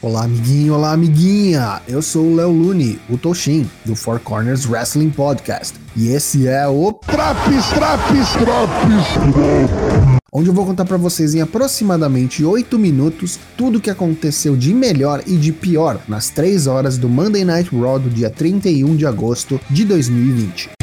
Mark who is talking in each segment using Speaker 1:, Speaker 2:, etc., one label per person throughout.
Speaker 1: Olá, amiguinho, olá, amiguinha! Eu sou o Léo Lune, o Toshin, do Four Corners Wrestling Podcast. E esse é o
Speaker 2: Traps, Traps, Traps,
Speaker 1: onde eu vou contar para vocês em aproximadamente 8 minutos tudo o que aconteceu de melhor e de pior nas 3 horas do Monday Night Raw do dia 31 de agosto de 2020.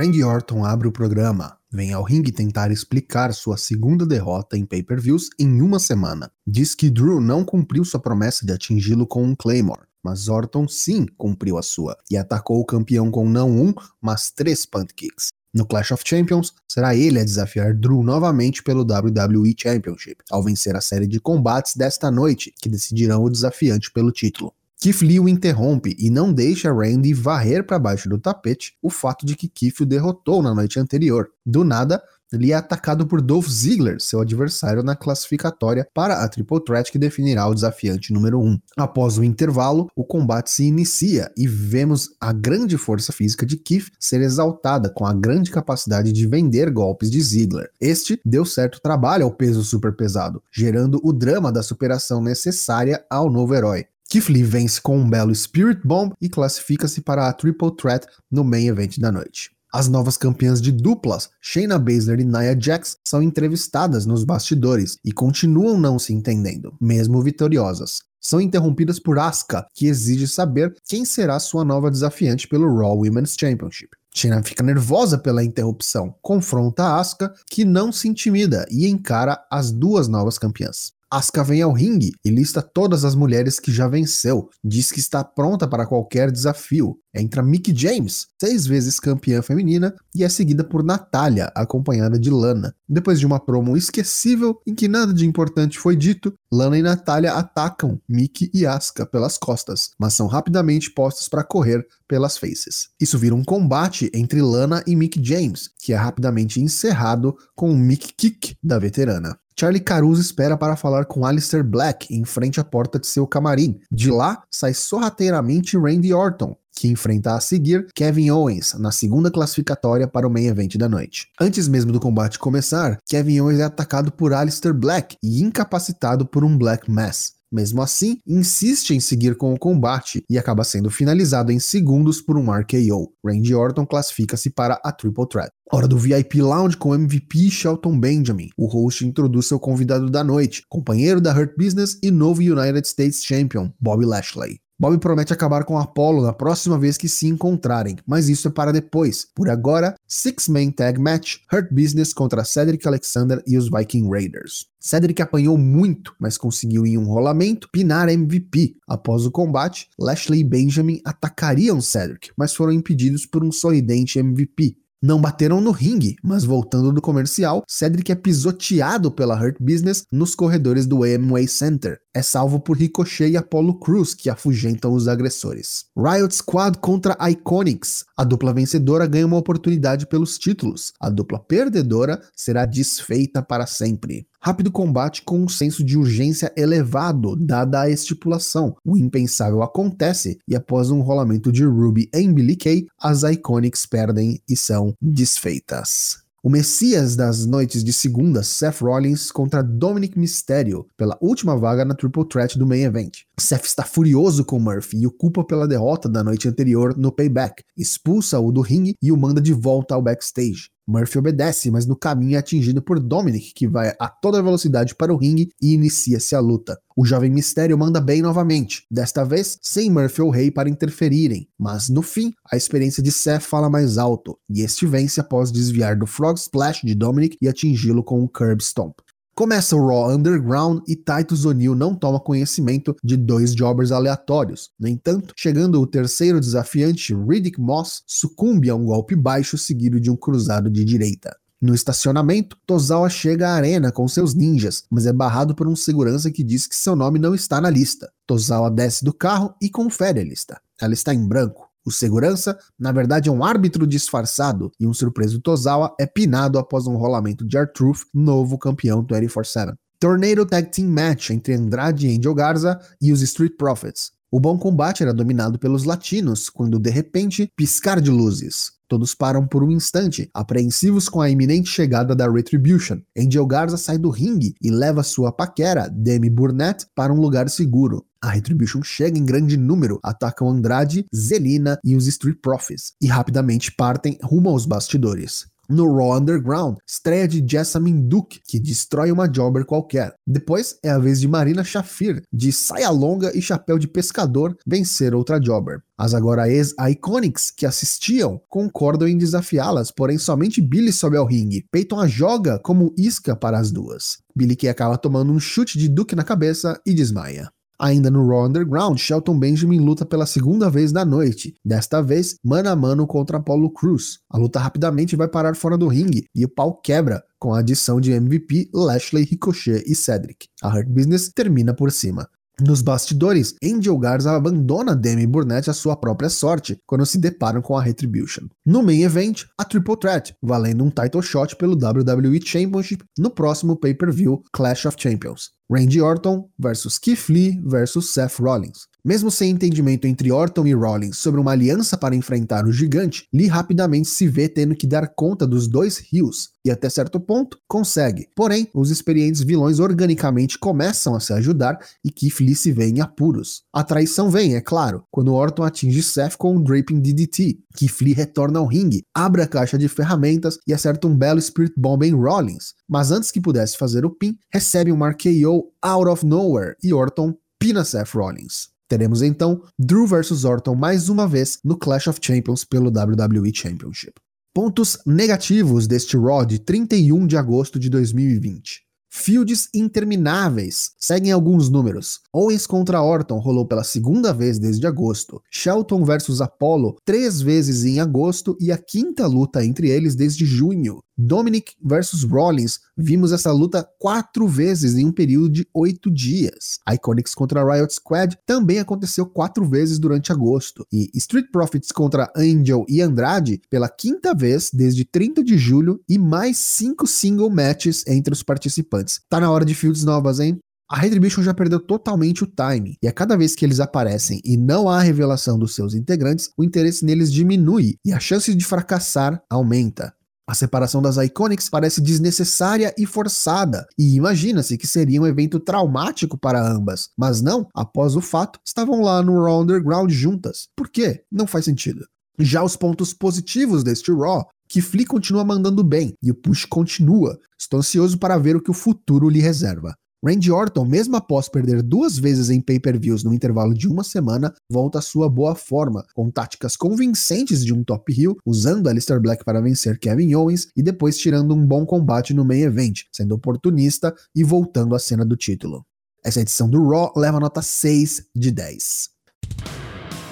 Speaker 1: Randy Orton abre o programa, vem ao ringue tentar explicar sua segunda derrota em pay-per-views em uma semana. Diz que Drew não cumpriu sua promessa de atingi-lo com um Claymore, mas Orton sim cumpriu a sua e atacou o campeão com não um, mas três punt kicks. No Clash of Champions, será ele a desafiar Drew novamente pelo WWE Championship, ao vencer a série de combates desta noite, que decidirão o desafiante pelo título. Keith Lee o interrompe e não deixa Randy varrer para baixo do tapete o fato de que Keith o derrotou na noite anterior. Do nada, ele é atacado por Dolph Ziggler, seu adversário na classificatória para a Triple Threat que definirá o desafiante número 1. Após o intervalo, o combate se inicia e vemos a grande força física de Keith ser exaltada com a grande capacidade de vender golpes de Ziggler. Este deu certo trabalho ao peso super pesado, gerando o drama da superação necessária ao novo herói. Keith Lee vence com um belo Spirit Bomb e classifica-se para a Triple Threat no main event da noite. As novas campeãs de duplas, Shayna Baszler e Nia Jax, são entrevistadas nos bastidores e continuam não se entendendo, mesmo vitoriosas. São interrompidas por Asuka, que exige saber quem será sua nova desafiante pelo Raw Women's Championship. Shayna fica nervosa pela interrupção, confronta Asuka, que não se intimida e encara as duas novas campeãs. Asuka vem ao ringue e lista todas as mulheres que já venceu. Diz que está pronta para qualquer desafio. Entra Mickey James, seis vezes campeã feminina, e é seguida por Natália, acompanhada de Lana. Depois de uma promo esquecível em que nada de importante foi dito, Lana e Natália atacam Mickey e Asuka pelas costas, mas são rapidamente postos para correr pelas faces. Isso vira um combate entre Lana e Mickey James, que é rapidamente encerrado com um Mickey Kick da veterana. Charlie Caruso espera para falar com Alistair Black em frente à porta de seu camarim. De lá, sai sorrateiramente Randy Orton, que enfrenta a seguir Kevin Owens na segunda classificatória para o main event da noite. Antes mesmo do combate começar, Kevin Owens é atacado por Alistair Black e incapacitado por um Black Mass. Mesmo assim, insiste em seguir com o combate e acaba sendo finalizado em segundos por um RKO. Randy Orton classifica-se para a Triple Threat. Hora do VIP Lounge com MVP Shelton Benjamin. O host introduz seu convidado da noite, companheiro da Hurt Business e novo United States Champion, Bobby Lashley. Bob promete acabar com Apollo na próxima vez que se encontrarem, mas isso é para depois. Por agora, Six Man Tag Match, Hurt Business contra Cedric Alexander e os Viking Raiders. Cedric apanhou muito, mas conseguiu em um rolamento pinar MVP. Após o combate, Lashley e Benjamin atacariam Cedric, mas foram impedidos por um sorridente MVP. Não bateram no ringue, mas voltando do comercial, Cedric é pisoteado pela Hurt Business nos corredores do Amway Center. É salvo por Ricochet e Apollo Cruz, que afugentam os agressores. Riot Squad contra Iconics. A dupla vencedora ganha uma oportunidade pelos títulos. A dupla perdedora será desfeita para sempre. Rápido combate com um senso de urgência elevado, dada a estipulação. O impensável acontece e após um rolamento de Ruby em Billy Kay, as Iconics perdem e são desfeitas. O Messias das noites de segunda, Seth Rollins contra Dominic Mysterio, pela última vaga na Triple Threat do Main Event. Seth está furioso com Murphy e o culpa pela derrota da noite anterior no Payback, expulsa-o do ringue e o manda de volta ao backstage. Murphy obedece, mas no caminho é atingido por Dominic, que vai a toda velocidade para o ringue e inicia-se a luta. O jovem mistério manda bem novamente, desta vez sem Murphy ou Rey para interferirem, mas no fim, a experiência de Seth fala mais alto, e este vence após desviar do Frog Splash de Dominic e atingi-lo com um Curb Stomp. Começa o Raw Underground e Titus O'Neil não toma conhecimento de dois jobbers aleatórios. No entanto, chegando o terceiro desafiante, Riddick Moss sucumbe a um golpe baixo seguido de um cruzado de direita. No estacionamento, Tozawa chega à arena com seus ninjas, mas é barrado por um segurança que diz que seu nome não está na lista. Tozawa desce do carro e confere a lista. Ela está em branco. O segurança, na verdade, é um árbitro disfarçado e um surpreso Tozawa é pinado após um rolamento de R-Truth, novo campeão 24-7. Tornado Tag Team Match entre Andrade e Angel Garza e os Street Profits. O bom combate era dominado pelos latinos, quando de repente, piscar de luzes. Todos param por um instante, apreensivos com a iminente chegada da Retribution. Angel Garza sai do ringue e leva sua paquera, Demi Burnett, para um lugar seguro. A Retribution chega em grande número, atacam Andrade, Zelina e os Street Profits, e rapidamente partem rumo aos bastidores. No Raw Underground, estreia de Jessamine Duke, que destrói uma jobber qualquer. Depois é a vez de Marina Shafir, de saia longa e chapéu de pescador, vencer outra jobber. As agora ex-Iconics que assistiam concordam em desafiá-las, porém somente Billy sobe ao ringue. Peyton a joga como isca para as duas. Billy que acaba tomando um chute de Duke na cabeça e desmaia. Ainda no Raw Underground, Shelton Benjamin luta pela segunda vez da noite, desta vez mano a mano contra Apollo Cruz. A luta rapidamente vai parar fora do ringue e o pau quebra com a adição de MVP, Lashley, Ricochet e Cedric. A Hurt Business termina por cima. Nos bastidores, Angel Garza abandona Demi Burnett à sua própria sorte quando se deparam com a Retribution. No main event, a Triple Threat, valendo um title shot pelo WWE Championship no próximo pay-per-view Clash of Champions. Randy Orton versus Keith Lee versus Seth Rollins. Mesmo sem entendimento entre Orton e Rollins sobre uma aliança para enfrentar o gigante, Lee rapidamente se vê tendo que dar conta dos dois rios, e até certo ponto consegue. Porém, os experientes vilões organicamente começam a se ajudar e Keith Lee se vê em apuros. A traição vem, é claro, quando Orton atinge Seth com um Draping DDT. Keith Lee retorna ao ringue, abre a caixa de ferramentas e acerta um belo Spirit Bomb em Rollins. Mas antes que pudesse fazer o pin, recebe um RKO out of nowhere e Orton pina Seth Rollins. Teremos então Drew vs Orton mais uma vez no Clash of Champions pelo WWE Championship. Pontos negativos deste Raw de 31 de agosto de 2020. Fields intermináveis. Seguem alguns números. Owens contra Orton rolou pela segunda vez desde agosto. Shelton versus Apollo três vezes em agosto e a quinta luta entre eles desde junho. Dominic versus Rollins, vimos essa luta quatro vezes em um período de oito dias. Iconics contra Riot Squad também aconteceu quatro vezes durante agosto. E Street Profits contra Angel e Andrade pela quinta vez desde 30 de julho e mais cinco single matches entre os participantes. Tá na hora de fields novas, hein? A Retribution já perdeu totalmente o time, e a cada vez que eles aparecem e não há revelação dos seus integrantes, o interesse neles diminui e a chance de fracassar aumenta. A separação das Iconics parece desnecessária e forçada, e imagina-se que seria um evento traumático para ambas, mas não, após o fato, estavam lá no Raw Underground juntas. Por quê? Não faz sentido. Já os pontos positivos deste Raw, que Flea continua mandando bem e o push continua. Estou ansioso para ver o que o futuro lhe reserva. Randy Orton, mesmo após perder duas vezes em pay-per-views no intervalo de uma semana, volta à sua boa forma, com táticas convincentes de um top heel, usando Alistair Black para vencer Kevin Owens e depois tirando um bom combate no main event, sendo oportunista e voltando à cena do título. Essa edição do Raw leva nota 6 de 10.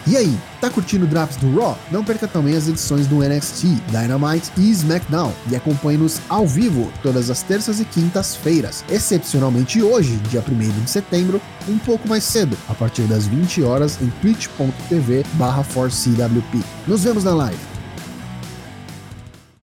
Speaker 1: E aí, tá curtindo Drafts do Raw? Não perca também as edições do NXT, Dynamite e SmackDown e acompanhe-nos ao vivo todas as terças e quintas-feiras, excepcionalmente hoje, dia 1 de setembro, um pouco mais cedo, a partir das 20 horas em twitch.tv/4cwp. Nos vemos na live.